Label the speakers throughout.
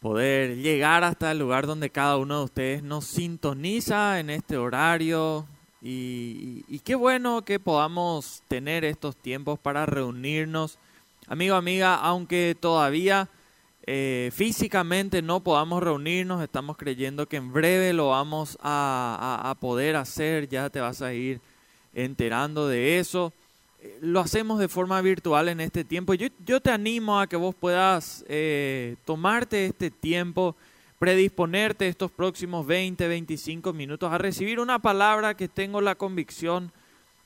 Speaker 1: poder llegar hasta el lugar donde cada uno de ustedes nos sintoniza en este horario. Y, qué bueno que podamos tener estos tiempos para reunirnos. Amigo, amiga, aunque todavía eh, físicamente no podamos reunirnos, estamos creyendo que en breve lo vamos a poder hacer. Ya te vas a ir enterando de eso lo hacemos de forma virtual en este tiempo. Yo, yo te animo a que vos puedas eh, tomarte este tiempo, predisponerte estos próximos 20, 25 minutos a recibir una palabra que tengo la convicción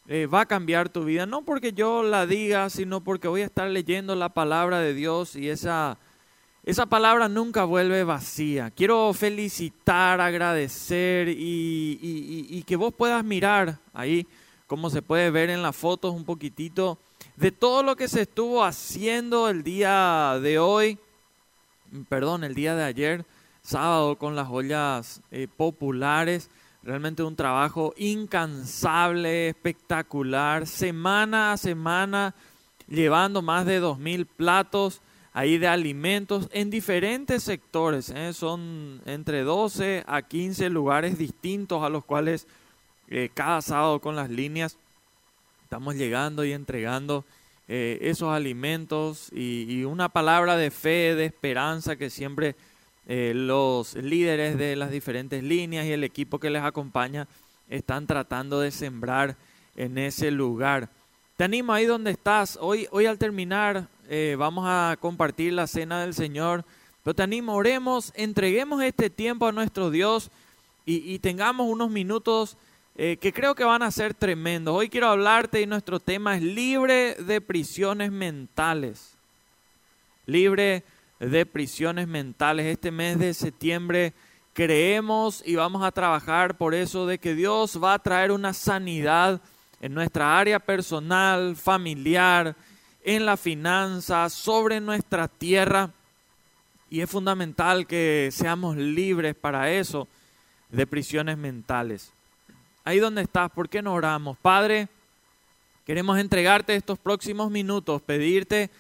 Speaker 1: eh, va a cambiar tu vida. No porque yo la diga, sino porque voy a estar leyendo la palabra de Dios y esa, esa palabra nunca vuelve vacía. Quiero felicitar, agradecer y, y que vos puedas mirar ahí como se puede ver en las fotos un poquitito, de todo lo que se estuvo haciendo el día de hoy, perdón, el día de ayer, sábado con las ollas eh, populares. Realmente un trabajo incansable, espectacular, semana a semana, llevando más de 2.000 platos ahí de alimentos en diferentes sectores. ¿eh? Son entre 12 a 15 lugares distintos a los cuales eh, cada sábado con las líneas estamos llegando y entregando eh, esos alimentos y, una palabra de fe, de esperanza que siempre eh, los líderes de las diferentes líneas y el equipo que les acompaña están tratando de sembrar en ese lugar. Te animo ahí donde estás. Hoy, hoy al terminar vamos a compartir la cena del Señor. Pero te animo, oremos, entreguemos este tiempo a nuestro Dios y, y tengamos unos minutos eh, que creo que van a ser tremendos. Hoy quiero hablarte y nuestro tema es libre de prisiones mentales. Libre de prisiones mentales. Este mes de septiembre creemos y vamos a trabajar por eso de que Dios va a traer una sanidad en nuestra área personal, familiar, en la finanza, sobre nuestra tierra. Y es fundamental que seamos libres para eso de prisiones mentales ahí donde estás, ¿por qué no oramos? Padre, queremos entregarte estos próximos minutos, pedirte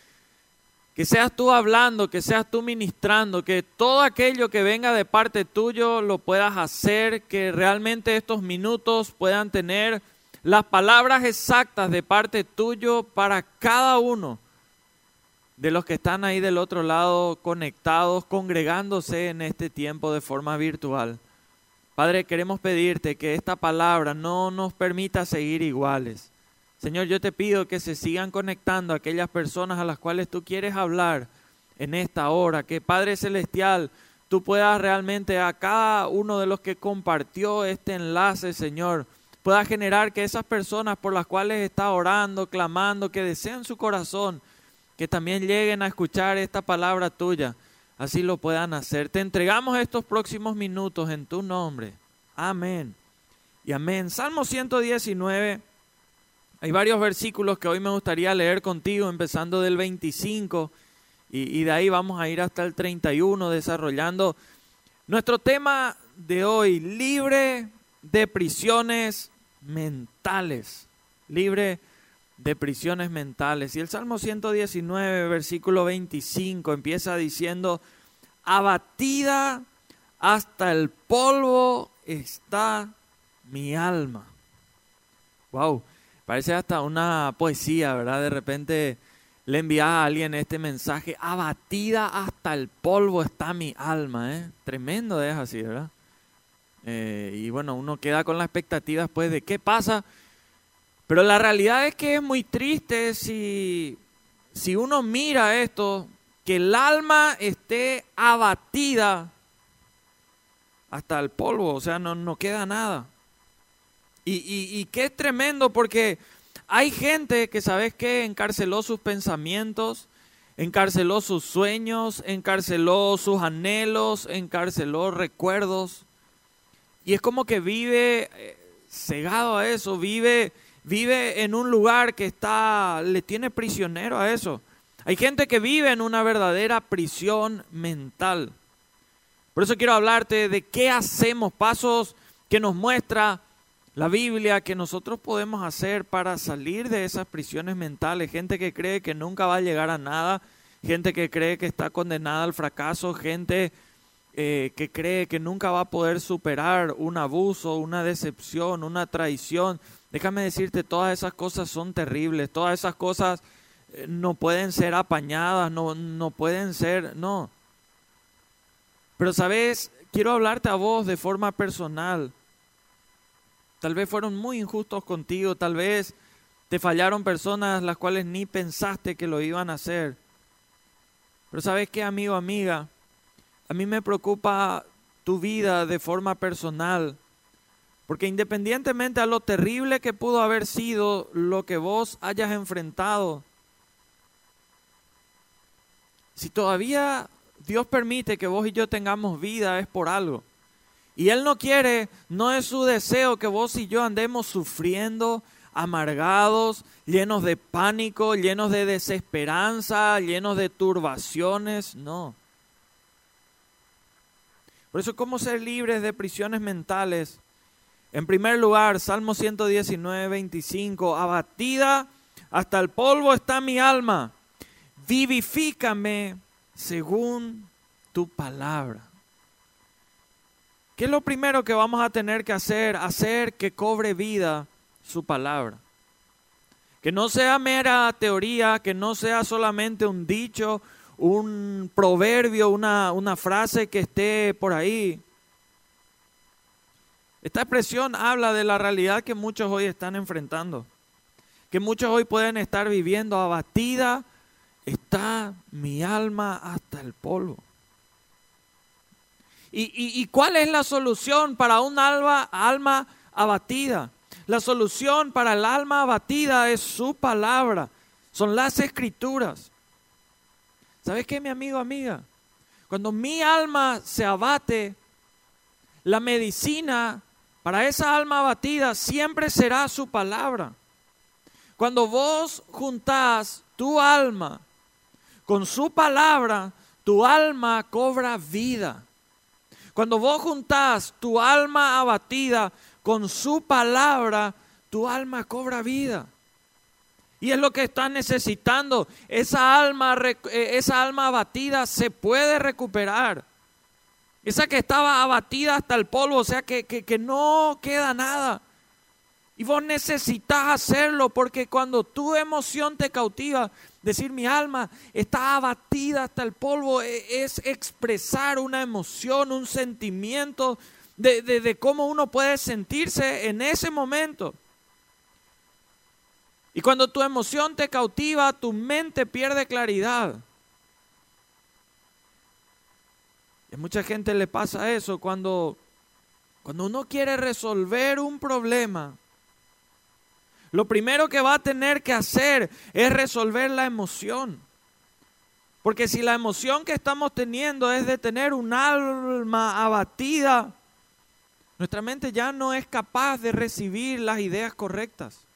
Speaker 1: que seas tú hablando, que seas tú ministrando, que todo aquello que venga de parte tuyo lo puedas hacer, que realmente estos minutos puedan tener las palabras exactas de parte tuyo para cada uno de los que están ahí del otro lado conectados, congregándose en este tiempo de forma virtual. Padre, queremos pedirte que esta palabra no nos permita seguir iguales. Señor, yo te pido que se sigan conectando aquellas personas a las cuales tú quieres hablar en esta hora. Que Padre Celestial, tú puedas realmente a cada uno de los que compartió este enlace, Señor, pueda generar que esas personas por las cuales está orando, clamando, que desean su corazón, que también lleguen a escuchar esta palabra tuya así lo puedan hacer. Te entregamos estos próximos minutos en tu nombre. Amén. Y amén. Salmo 119. Hay varios versículos que hoy me gustaría leer contigo, empezando del 25 y, de ahí vamos a ir hasta el 31, desarrollando nuestro tema de hoy, libre de prisiones mentales. Libre de prisiones mentales. Y el Salmo 119, versículo 25, empieza diciendo, abatida hasta el polvo está mi alma. Wow, parece hasta una poesía, ¿verdad? De repente le envía a alguien este mensaje, abatida hasta el polvo está mi alma, ¿eh? Tremendo es así, ¿verdad? Eh, y bueno, uno queda con la expectativa después de qué pasa pero la realidad es que es muy triste si, si uno mira esto, que el alma esté abatida hasta el polvo, o sea, no, no queda nada. Y, y, y qué es tremendo porque hay gente que, ¿sabes qué? Encarceló sus pensamientos, encarceló sus sueños, encarceló sus anhelos, encarceló recuerdos. Y es como que vive eh, cegado a eso, vive vive en un lugar que está, le tiene prisionero a eso. Hay gente que vive en una verdadera prisión mental. Por eso quiero hablarte de qué hacemos, pasos que nos muestra la Biblia que nosotros podemos hacer para salir de esas prisiones mentales. Gente que cree que nunca va a llegar a nada, gente que cree que está condenada al fracaso, gente eh, que cree que nunca va a poder superar un abuso, una decepción, una traición. Déjame decirte, todas esas cosas son terribles, todas esas cosas eh, no pueden ser apañadas, no, no pueden ser, no. Pero sabes, quiero hablarte a vos de forma personal. Tal vez fueron muy injustos contigo, tal vez te fallaron personas las cuales ni pensaste que lo iban a hacer. Pero sabes qué, amigo, amiga, a mí me preocupa tu vida de forma personal. Porque independientemente a lo terrible que pudo haber sido lo que vos hayas enfrentado, si todavía Dios permite que vos y yo tengamos vida es por algo. Y Él no quiere, no es su deseo que vos y yo andemos sufriendo, amargados, llenos de pánico, llenos de desesperanza, llenos de turbaciones, no. Por eso, ¿cómo ser libres de prisiones mentales? En primer lugar, Salmo 119, 25, abatida hasta el polvo está mi alma, vivifícame según tu palabra. ¿Qué es lo primero que vamos a tener que hacer? Hacer que cobre vida su palabra. Que no sea mera teoría, que no sea solamente un dicho, un proverbio, una, una frase que esté por ahí. Esta expresión habla de la realidad que muchos hoy están enfrentando, que muchos hoy pueden estar viviendo abatida, está mi alma hasta el polvo. ¿Y, cuál es la solución para un alma, alma abatida? La solución para el alma abatida es su palabra, son las escrituras. ¿Sabes qué, mi amigo, amiga? Cuando mi alma se abate, la medicina para esa alma abatida siempre será su palabra. Cuando vos juntás tu alma con su palabra, tu alma cobra vida. Cuando vos juntás tu alma abatida con su palabra, tu alma cobra vida. Y es lo que estás necesitando. Esa alma, eh, esa alma abatida se puede recuperar. Esa que estaba abatida hasta el polvo, o sea que, que no queda nada. Y vos necesitas hacerlo porque cuando tu emoción te cautiva, decir mi alma está abatida hasta el polvo, e, es expresar una emoción, un sentimiento de, de cómo uno puede sentirse en ese momento. Y cuando tu emoción te cautiva, tu mente pierde claridad. Y a mucha gente le pasa eso cuando, cuando uno quiere resolver un problema lo primero que va a tener que hacer es resolver la emoción. Porque si la emoción que estamos teniendo es de tener un alma abatida, nuestra mente ya no es capaz de recibir las ideas correctas.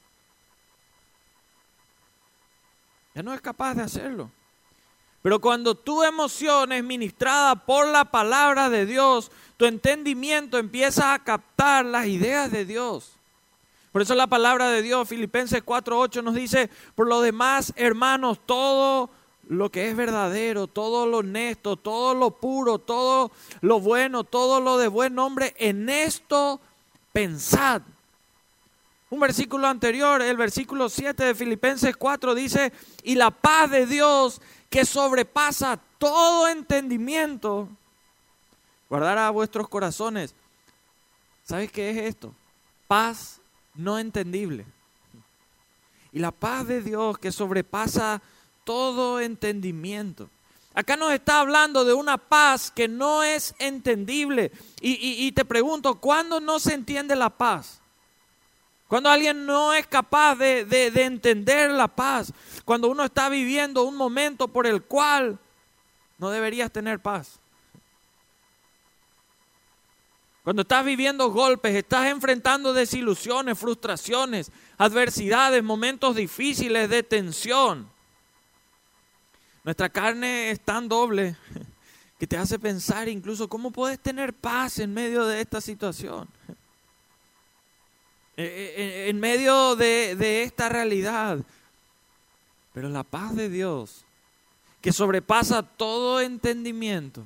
Speaker 1: Ya no es capaz de hacerlo. Pero cuando tu emoción es ministrada por la palabra de Dios, tu entendimiento empieza a captar las ideas de Dios. Por eso la palabra de Dios, Filipenses 4:8 nos dice, por lo demás, hermanos, todo lo que es verdadero, todo lo honesto, todo lo puro, todo lo bueno, todo lo de buen nombre, en esto pensad. Un versículo anterior, el versículo 7 de Filipenses 4 dice, y la paz de Dios que sobrepasa todo entendimiento, guardará vuestros corazones. ¿Sabes qué es esto? Paz no entendible. Y la paz de Dios que sobrepasa todo entendimiento. Acá nos está hablando de una paz que no es entendible. Y, te pregunto, ¿cuándo no se entiende la paz? Cuando alguien no es capaz de, de entender la paz. Cuando uno está viviendo un momento por el cual no deberías tener paz. Cuando estás viviendo golpes, estás enfrentando desilusiones, frustraciones, adversidades, momentos difíciles de tensión. Nuestra carne es tan doble que te hace pensar incluso cómo puedes tener paz en medio de esta situación. Eh, eh, en medio de, de esta realidad. Pero la paz de Dios que sobrepasa todo entendimiento,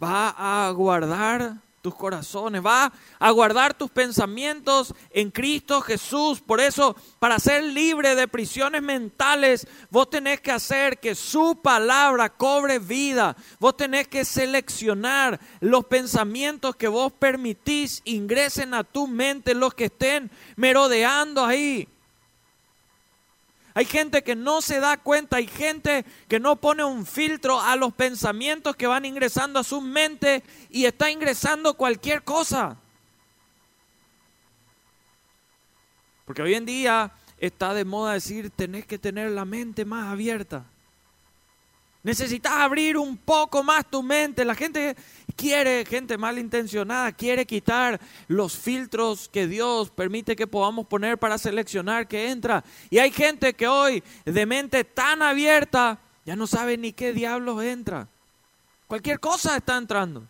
Speaker 1: va a guardar tus corazones, va a guardar tus pensamientos en Cristo Jesús. Por eso, para ser libre de prisiones mentales, vos tenés que hacer que su palabra cobre vida. Vos tenés que seleccionar los pensamientos que vos permitís ingresen a tu mente, los que estén merodeando ahí. Hay gente que no se da cuenta, hay gente que no pone un filtro a los pensamientos que van ingresando a su mente y está ingresando cualquier cosa. Porque hoy en día está de moda decir, tenés que tener la mente más abierta. Necesitas abrir un poco más tu mente. La gente quiere, gente malintencionada, quiere quitar los filtros que Dios permite que podamos poner para seleccionar que entra. Y hay gente que hoy, de mente tan abierta, ya no sabe ni qué diablos entra. Cualquier cosa está entrando.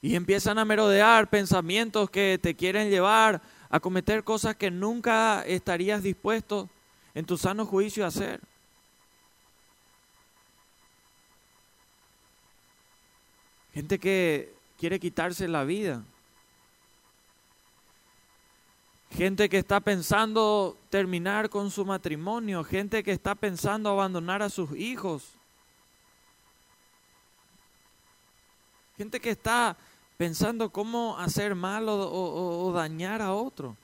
Speaker 1: Y empiezan a merodear pensamientos que te quieren llevar a cometer cosas que nunca estarías dispuesto en tu sano juicio hacer. Gente que quiere quitarse la vida. Gente que está pensando terminar con su matrimonio. Gente que está pensando abandonar a sus hijos. Gente que está pensando cómo hacer mal o, dañar a otro.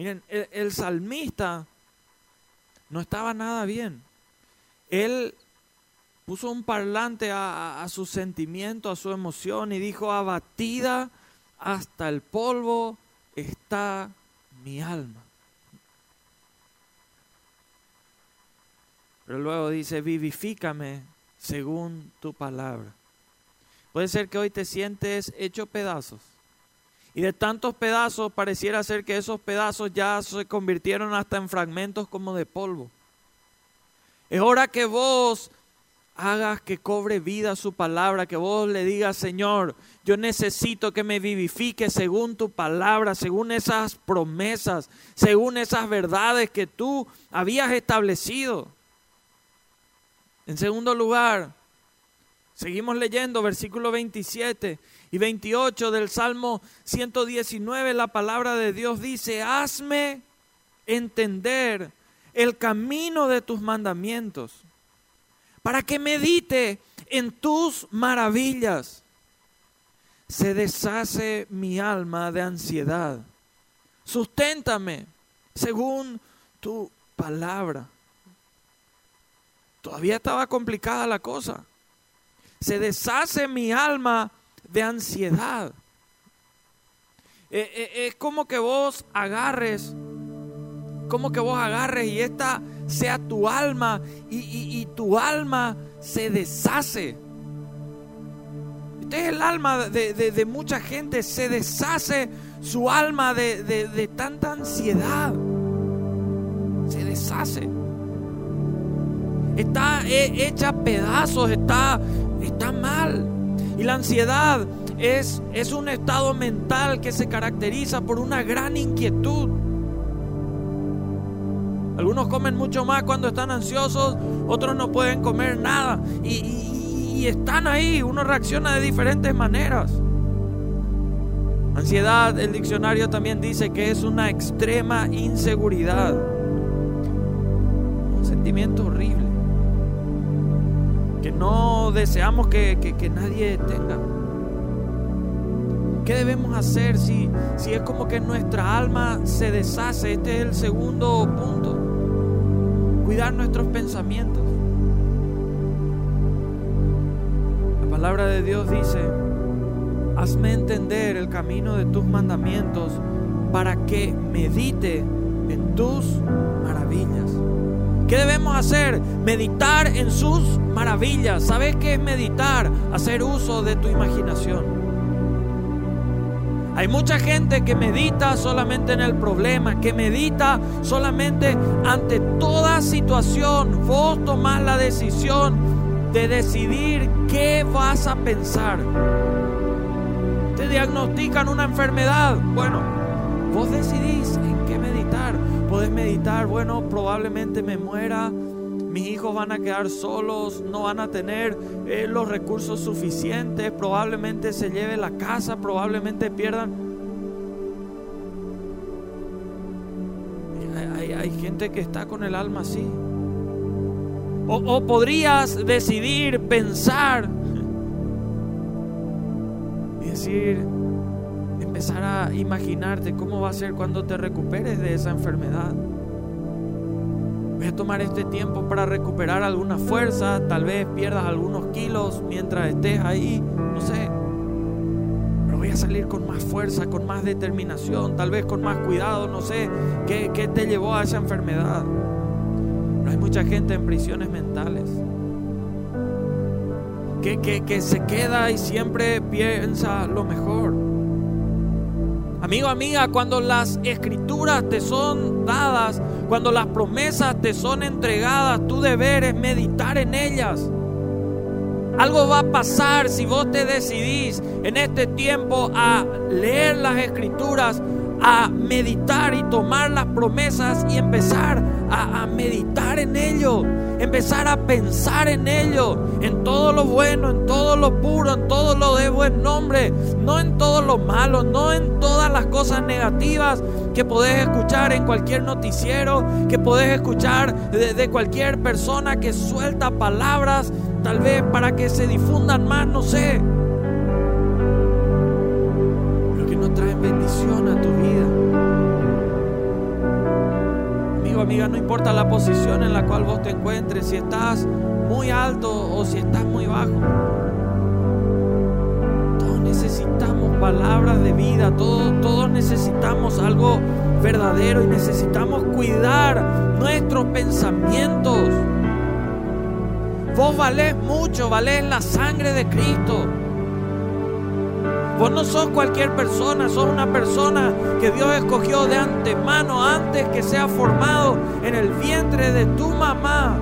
Speaker 1: Miren, el, salmista no estaba nada bien. Él puso un parlante a, a, su sentimiento, a su emoción y dijo, abatida hasta el polvo está mi alma. Pero luego dice, vivifícame según tu palabra. Puede ser que hoy te sientes hecho pedazos. Y de tantos pedazos pareciera ser que esos pedazos ya se convirtieron hasta en fragmentos como de polvo. Es hora que vos hagas que cobre vida su palabra, que vos le digas, Señor, yo necesito que me vivifique según tu palabra, según esas promesas, según esas verdades que tú habías establecido. En segundo lugar, seguimos leyendo versículo 27 y 28 del Salmo 119, la palabra de Dios dice, hazme entender el camino de tus mandamientos, para que medite en tus maravillas. Se deshace mi alma de ansiedad. Susténtame según tu palabra. Todavía estaba complicada la cosa. Se deshace mi alma de ansiedad. Eh, eh, es como que vos agarres, como que vos agarres y esta sea tu alma y, tu alma se deshace. Este es el alma de, mucha gente, se deshace su alma de, de tanta ansiedad. Se deshace. Está hecha pedazos, está, está mal. Y la ansiedad es, es un estado mental que se caracteriza por una gran inquietud. Algunos comen mucho más cuando están ansiosos, otros no pueden comer nada. Y, están ahí, uno reacciona de diferentes maneras. Ansiedad, el diccionario también dice que es una extrema inseguridad. Un sentimiento horrible que no deseamos que, nadie tenga. ¿Qué debemos hacer si, si es como que nuestra alma se deshace? Este es el segundo punto. Cuidar nuestros pensamientos. La palabra de Dios dice, hazme entender el camino de tus mandamientos para que medite en tus maravillas. ¿Qué debemos hacer? Meditar en sus maravillas. ¿Sabes qué es meditar? Hacer uso de tu imaginación. Hay mucha gente que medita solamente en el problema, que medita solamente ante toda situación. Vos tomás la decisión de decidir qué vas a pensar. Te diagnostican una enfermedad. Bueno, Vos decidís en qué meditar. Podés meditar, bueno, probablemente me muera, mis hijos van a quedar solos, no van a tener eh, los recursos suficientes, probablemente se lleve la casa, probablemente pierdan. Hay, gente que está con el alma así. O, o podrías decidir pensar y decir, empezar a imaginarte cómo va a ser cuando te recuperes de esa enfermedad. Voy a tomar este tiempo para recuperar alguna fuerza, tal vez pierdas algunos kilos mientras estés ahí, no sé. Pero voy a salir con más fuerza, con más determinación, tal vez con más cuidado, no sé qué, te llevó a esa enfermedad. Pero hay mucha gente en prisiones mentales. Que, se queda y siempre piensa lo mejor. Amigo, amiga, cuando las escrituras te son dadas, cuando las promesas te son entregadas, tu deber es meditar en ellas. Algo va a pasar si vos te decidís en este tiempo a leer las escrituras, a meditar y tomar las promesas y empezar a, meditar en ello, empezar a pensar en ello, en todo lo bueno, en todo lo puro, en todo lo de buen nombre, no en todo lo malo, no en todas las cosas negativas que podés escuchar en cualquier noticiero, que podés escuchar de cualquier persona que suelta palabras, tal vez para que se difundan más, no sé. Bendición a tu vida. Amigo, amiga, no importa la posición en la cual vos te encuentres, si estás muy alto o si estás muy bajo. Todos necesitamos palabras de vida, todos, todos necesitamos algo verdadero y necesitamos cuidar nuestros pensamientos. Vos valés mucho, valés la sangre de Cristo. Vos no sos cualquier persona, sos una persona que Dios escogió de antemano antes que sea formado en el vientre de tu mamá.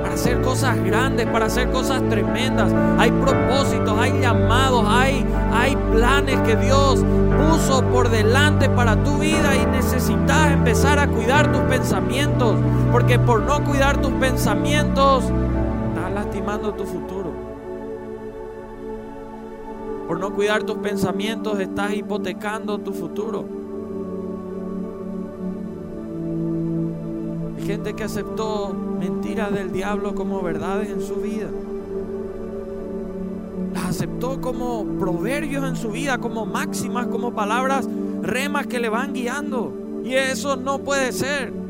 Speaker 1: Para hacer cosas grandes, para hacer cosas tremendas. Hay propósitos, hay llamados, hay, hay planes que Dios puso por delante para tu vida y necesitas empezar a cuidar tus pensamientos. Porque por no cuidar tus pensamientos, estás lastimando tu futuro. Por no cuidar tus pensamientos estás hipotecando tu futuro. Hay gente que aceptó mentiras del diablo como verdades en su vida. Las aceptó como proverbios en su vida, como máximas, como palabras remas que le van guiando. Y eso no puede ser.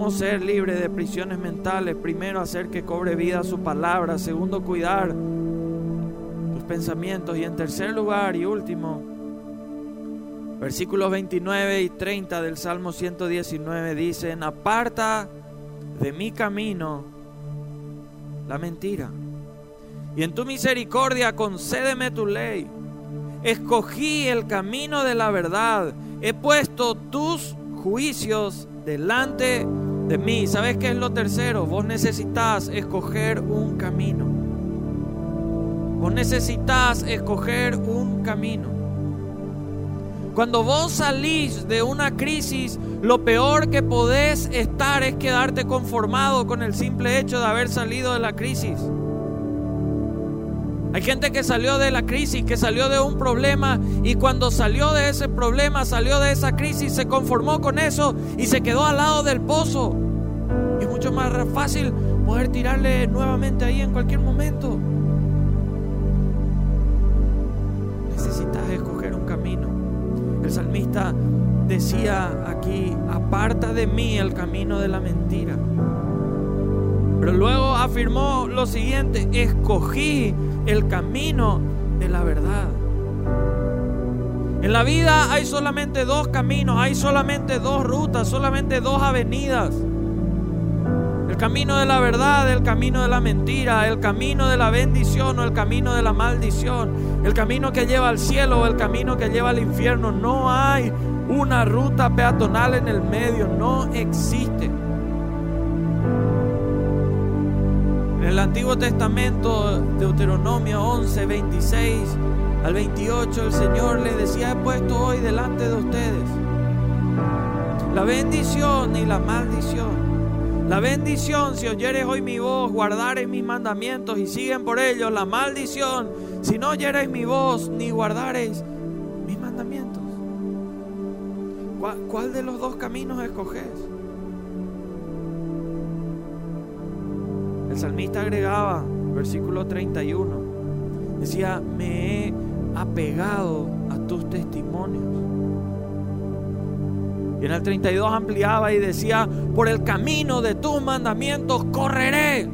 Speaker 1: ¿Cómo ser libre de prisiones mentales? Primero, hacer que cobre vida su palabra. Segundo, cuidar tus pensamientos. Y en tercer lugar y último, versículos 29 y 30 del Salmo 119 dicen, aparta de mi camino la mentira. Y en tu misericordia concédeme tu ley. Escogí el camino de la verdad. He puesto tus juicios delante de mí. ¿Sabes qué es lo tercero? Vos necesitas escoger un camino. Vos necesitas escoger un camino. Cuando vos salís de una crisis, lo peor que podés estar es quedarte conformado con el simple hecho de haber salido de la crisis. Hay gente que salió de la crisis, que salió de un problema y cuando salió de ese problema, salió de esa crisis, se conformó con eso y se quedó al lado del pozo. Es mucho más fácil poder tirarle nuevamente ahí en cualquier momento. Necesitas escoger un camino. El salmista decía aquí, aparta de mí el camino de la mentira. Pero luego afirmó lo siguiente, escogí el camino de la verdad. En la vida hay solamente dos caminos, hay solamente dos rutas, solamente dos avenidas. El camino de la verdad, el camino de la mentira, el camino de la bendición o el camino de la maldición, el camino que lleva al cielo o el camino que lleva al infierno. No hay una ruta peatonal en el medio, no existe. El Antiguo Testamento, Deuteronomio 11, 26 al 28, el Señor les decía, he puesto hoy delante de ustedes la bendición y la maldición. La bendición, si oyeres hoy mi voz, guardares mis mandamientos y siguen por ellos. La maldición, si no oyeres mi voz ni guardares mis mandamientos. ¿Cuál, cuál de los dos caminos escoges? El salmista agregaba, versículo 31, decía, me he apegado a tus testimonios. Y en el 32 ampliaba y decía, por el camino de tus mandamientos correré.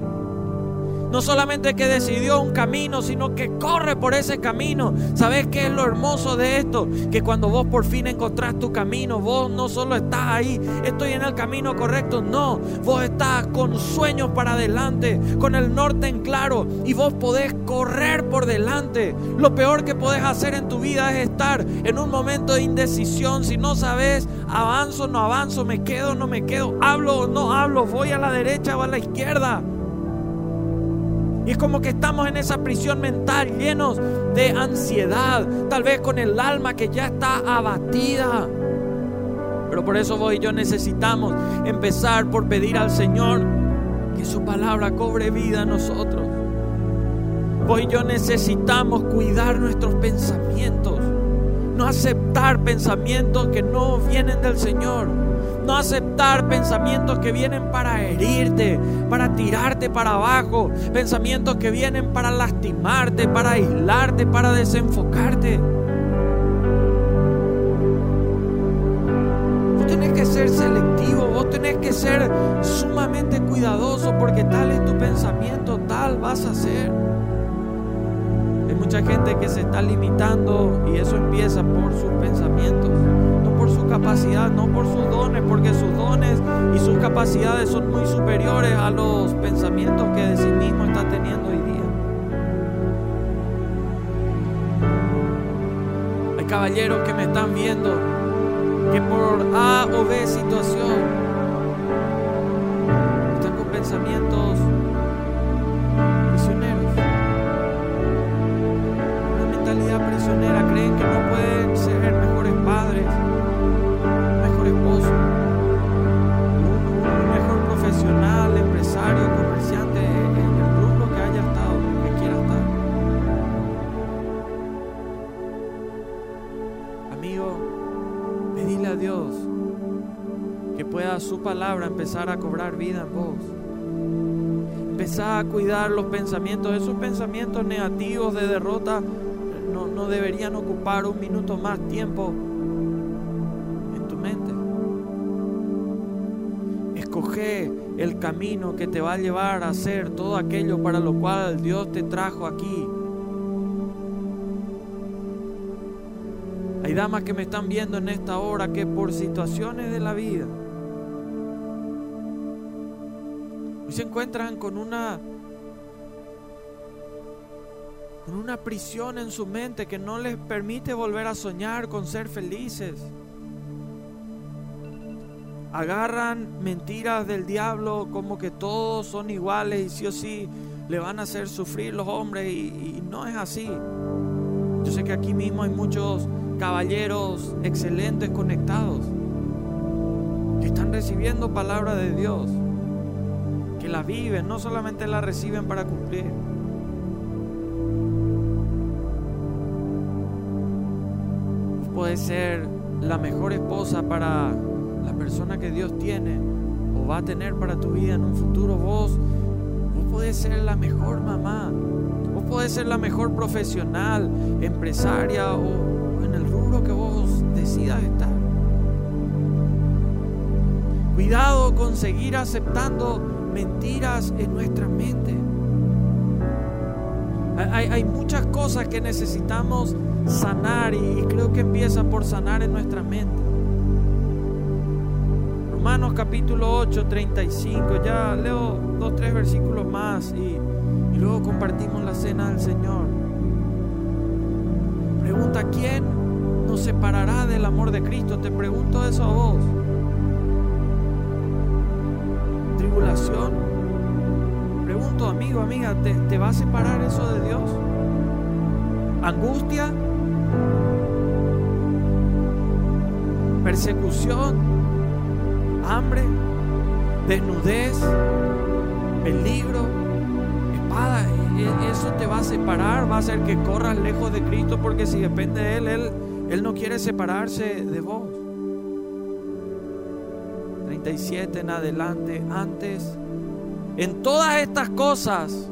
Speaker 1: No solamente que decidió un camino, sino que corre por ese camino. ¿Sabes qué es lo hermoso de esto? Que cuando vos por fin encontrás tu camino, vos no solo estás ahí, estoy en el camino correcto, no. Vos estás con sueños para adelante, con el norte en claro y vos podés correr por delante. Lo peor que podés hacer en tu vida es estar en un momento de indecisión. Si no sabes, avanzo, no avanzo, me quedo, no me quedo, hablo o no hablo, voy a la derecha o a la izquierda. Y es como que estamos en esa prisión mental llenos de ansiedad, tal vez con el alma que ya está abatida. Pero por eso vos y yo necesitamos empezar por pedir al Señor que su palabra cobre vida a nosotros. Vos y yo necesitamos cuidar nuestros pensamientos, no aceptar pensamientos que no vienen del Señor. No aceptar pensamientos que vienen para herirte, para tirarte para abajo. Pensamientos que vienen para lastimarte, para aislarte, para desenfocarte. Vos tenés que ser selectivo, vos tenés que ser sumamente cuidadoso porque tal es tu pensamiento, tal vas a ser. Hay mucha gente que se está limitando y eso empieza por sus pensamientos por su capacidad, no por sus dones, porque sus dones y sus capacidades son muy superiores a los pensamientos que de sí mismo está teniendo hoy día. Hay caballeros que me están viendo que por A o B situación están con pensamientos palabra empezar a cobrar vida en vos. Empezar a cuidar los pensamientos, esos pensamientos negativos de derrota no, no deberían ocupar un minuto más tiempo Escoge el camino que te va a llevar a hacer todo aquello para lo cual Dios te trajo aquí. Hay damas que me están viendo en esta hora que por situaciones de la vida se encuentran con una con una prisión en su mente que no les permite volver a soñar con ser felices agarran mentiras del diablo como que todos son iguales y sí o sí le van a hacer sufrir los hombres y, no es así. Yo sé que aquí mismo hay muchos caballeros excelentes conectados que están recibiendo palabra de Dios, que la viven, no solamente la reciben para cumplir. Puede ser la mejor esposa para la persona que Dios tiene o va a tener para tu vida en un futuro, vos, vos podés ser la mejor mamá, vos podés ser la mejor profesional, empresaria o en el rubro que vos decidas estar. Cuidado con seguir aceptando mentiras en nuestra mente. Hay, muchas cosas que necesitamos sanar y creo que empieza por sanar en nuestra mente. Romanos capítulo 8, 35. Ya leo dos, tres versículos más y luego compartimos la cena del Señor. Pregunta, ¿quién nos separará del amor de Cristo? Te pregunto eso a vos. ¿Tribulación? pregunto, amigo, amiga, ¿te, ¿te va a separar eso de Dios? ¿Angustia? ¿Persecución? ¿Hambre? ¿Desnudez? ¿Peligro? ¿Espada? E, e, eso te va a separar, va a hacer que corras lejos de Cristo porque si depende de Él, Él, Él no quiere separarse de vos. 37 en adelante, antes en todas estas cosas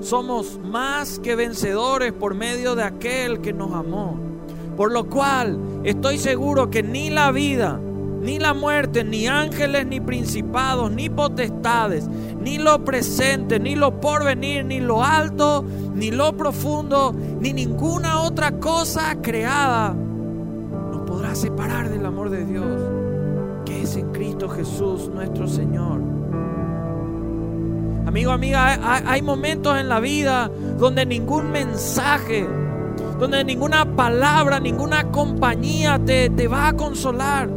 Speaker 1: somos más que vencedores por medio de aquel que nos amó. Por lo cual estoy seguro que ni la vida, ni la muerte, ni ángeles, ni principados, ni potestades, ni lo presente, ni lo porvenir, ni lo alto, ni lo profundo, ni ninguna otra cosa creada nos podrá separar del amor de Dios, en Cristo Jesús nuestro Señor. Amigo, amiga, hay, momentos en la vida donde ningún mensaje, donde ninguna palabra, ninguna compañía te, te va a consolar.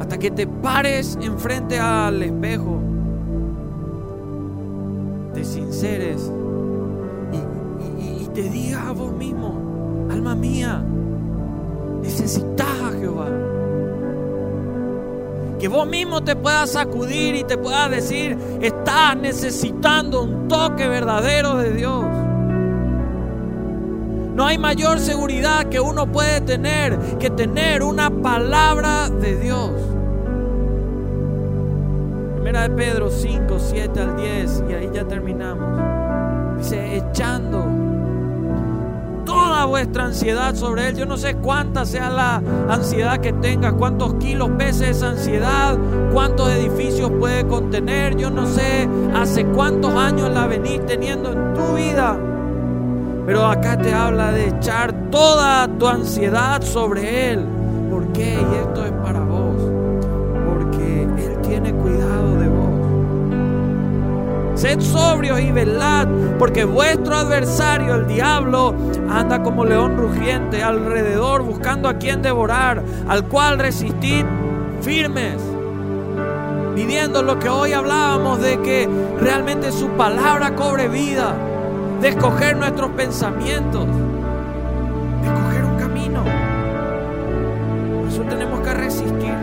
Speaker 1: Hasta que te pares enfrente al espejo, te sinceres y te digas a vos mismo, alma mía, necesitas a Jehová que vos mismo te puedas sacudir y te puedas decir, estás necesitando un toque verdadero de Dios. No hay mayor seguridad que uno puede tener que tener una palabra de Dios. Primera de Pedro 5, 7 al 10 y ahí ya terminamos. Dice, echando vuestra ansiedad sobre Él. Yo no sé cuánta sea la ansiedad que tengas, cuántos kilos pese esa ansiedad, cuántos edificios puede contener. Yo no sé hace cuántos años la venís teniendo en tu vida. Pero acá te habla de echar toda tu ansiedad sobre Él. ¿Por qué? Y esto es para Sed sobrios y velad, porque vuestro adversario, el diablo, anda como león rugiente alrededor buscando a quien devorar, al cual resistid firmes. Pidiendo lo que hoy hablábamos de que realmente su palabra cobre vida, de escoger nuestros pensamientos, de escoger un camino. Por eso tenemos que resistir.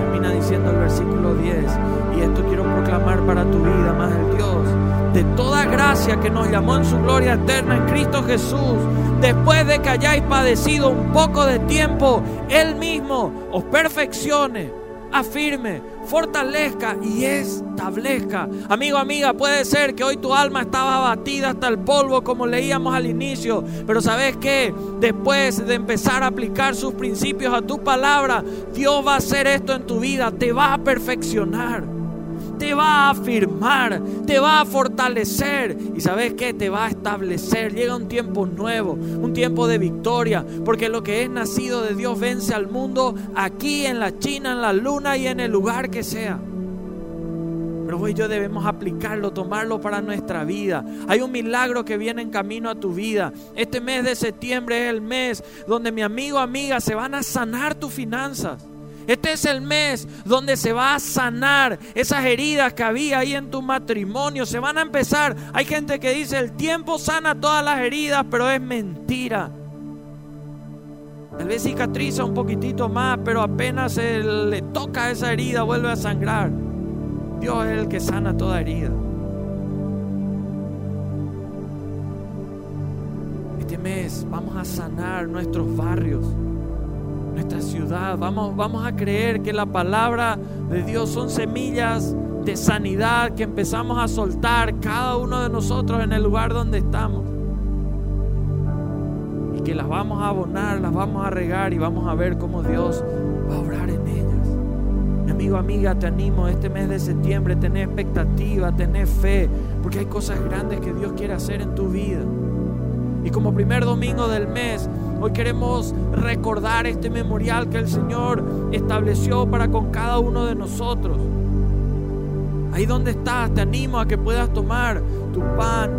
Speaker 1: Termina diciendo el versículo 10 y esto quiero proclamar para tu vida, más el Dios, de toda gracia que nos llamó en su gloria eterna en Cristo Jesús, después de que hayáis padecido un poco de tiempo, Él mismo os perfeccione, afirme, fortalezca y establezca. Amigo, amiga, puede ser que hoy tu alma estaba abatida hasta el polvo como leíamos al inicio, pero sabes que después de empezar a aplicar sus principios a tu palabra, Dios va a hacer esto en tu vida, te va a perfeccionar te va a afirmar, te va a fortalecer y sabes qué, te va a establecer. Llega un tiempo nuevo, un tiempo de victoria, porque lo que es nacido de Dios vence al mundo aquí en la China, en la luna y en el lugar que sea. Pero vos y yo debemos aplicarlo, tomarlo para nuestra vida. Hay un milagro que viene en camino a tu vida. Este mes de septiembre es el mes donde mi amigo, amiga, se van a sanar tus finanzas. Este es el mes donde se va a sanar esas heridas que había ahí en tu matrimonio. Se van a empezar. Hay gente que dice, el tiempo sana todas las heridas, pero es mentira. Tal vez cicatriza un poquitito más, pero apenas le toca esa herida, vuelve a sangrar. Dios es el que sana toda herida. Este mes vamos a sanar nuestros barrios nuestra ciudad. Vamos, vamos a creer que la palabra de Dios son semillas de sanidad que empezamos a soltar cada uno de nosotros en el lugar donde estamos. Y que las vamos a abonar, las vamos a regar y vamos a ver cómo Dios va a obrar en ellas. Mi amigo, amiga, te animo este mes de septiembre, tener expectativa, tener fe, porque hay cosas grandes que Dios quiere hacer en tu vida. Y como primer domingo del mes, Hoy queremos recordar este memorial que el Señor estableció para con cada uno de nosotros. Ahí donde estás, te animo a que puedas tomar tu pan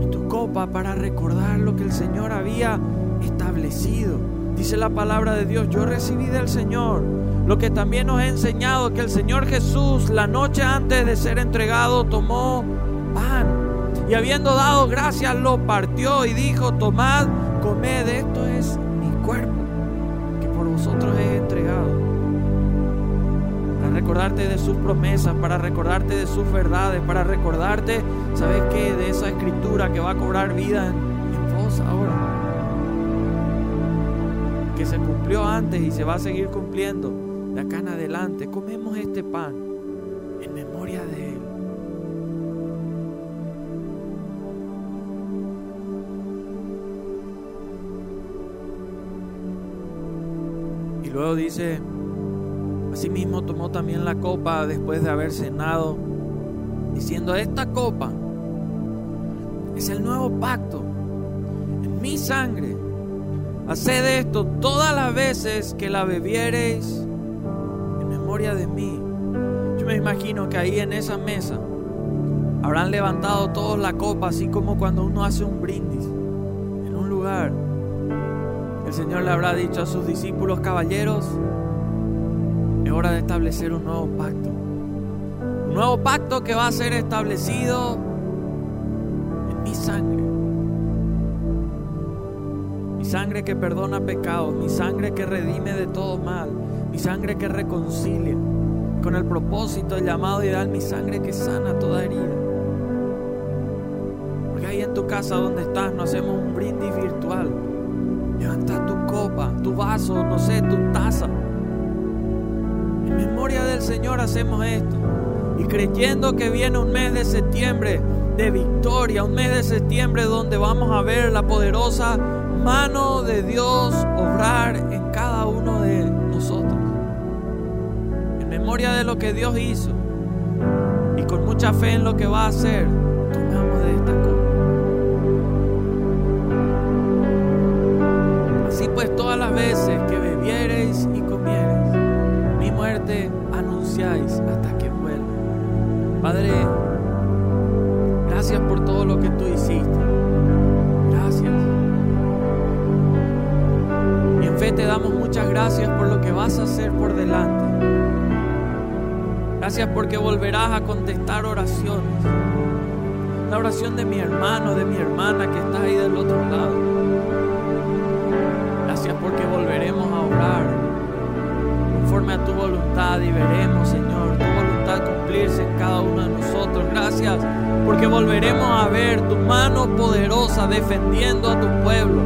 Speaker 1: y tu copa para recordar lo que el Señor había establecido. Dice la palabra de Dios, yo recibí del Señor lo que también nos ha enseñado, que el Señor Jesús la noche antes de ser entregado tomó pan y habiendo dado gracias lo partió y dijo, tomad, comed, esto es mi cuerpo que por vosotros es entregado. Para recordarte de sus promesas, para recordarte de sus verdades, para recordarte, ¿sabes qué? De esa escritura que va a cobrar vida en, en vos ahora. Que se cumplió antes y se va a seguir cumpliendo de acá en adelante, comemos este pan en memoria de Él. Luego dice, asimismo tomó también la copa después de haber cenado, diciendo, esta copa es el nuevo pacto en mi sangre. Haced esto todas las veces que la bebiereis de mí. Yo me imagino que ahí en esa mesa habrán levantado todos la copa, así como cuando uno hace un brindis en un lugar. El Señor le habrá dicho a sus discípulos, caballeros, es hora de establecer un nuevo pacto. Un nuevo pacto que va a ser establecido en mi sangre. Mi sangre que perdona pecados, mi sangre que redime de todo mal, mi sangre que reconcilia con el propósito, el llamado ideal, mi sangre que sana toda herida. Porque ahí en tu casa donde estás no hacemos un brindis virtual. Levanta tu copa, tu vaso, no sé, tu taza. En memoria del Señor hacemos esto. Y creyendo que viene un mes de septiembre de victoria, un mes de septiembre donde vamos a ver la poderosa mano de Dios obrar en cada uno de nosotros memoria de lo que Dios hizo y con mucha fe en lo que va a hacer, Porque volverás a contestar oraciones. La oración de mi hermano, de mi hermana que está ahí del otro lado. Gracias porque volveremos a orar conforme a tu voluntad y veremos, Señor, tu voluntad cumplirse en cada uno de nosotros. Gracias porque volveremos a ver tu mano poderosa defendiendo a tu pueblo,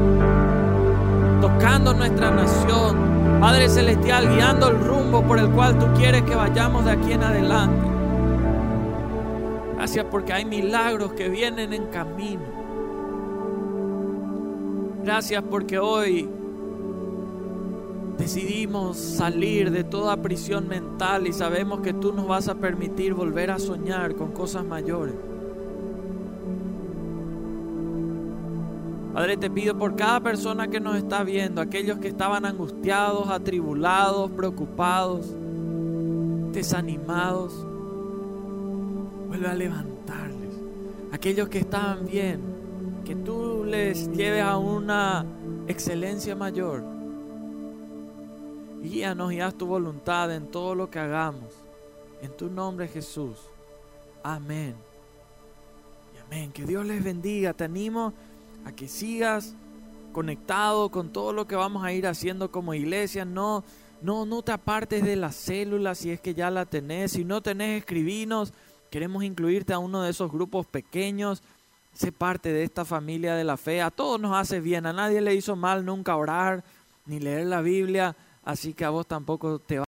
Speaker 1: tocando nuestra nación, Padre Celestial, guiando el rumbo por el cual tú quieres que vayamos de aquí en adelante. Gracias porque hay milagros que vienen en camino. Gracias porque hoy decidimos salir de toda prisión mental y sabemos que tú nos vas a permitir volver a soñar con cosas mayores. Padre, te pido por cada persona que nos está viendo, aquellos que estaban angustiados, atribulados, preocupados, desanimados, vuelve a levantarles. Aquellos que estaban bien, que tú les lleves a una excelencia mayor. Guíanos y haz tu voluntad en todo lo que hagamos. En tu nombre Jesús. Amén. Y amén. Que Dios les bendiga. Te animo a que sigas conectado con todo lo que vamos a ir haciendo como iglesia. No, no, no te apartes de las células si es que ya la tenés. Si no tenés, escribinos. Queremos incluirte a uno de esos grupos pequeños. Sé parte de esta familia de la fe. A todos nos hace bien. A nadie le hizo mal nunca orar ni leer la Biblia. Así que a vos tampoco te va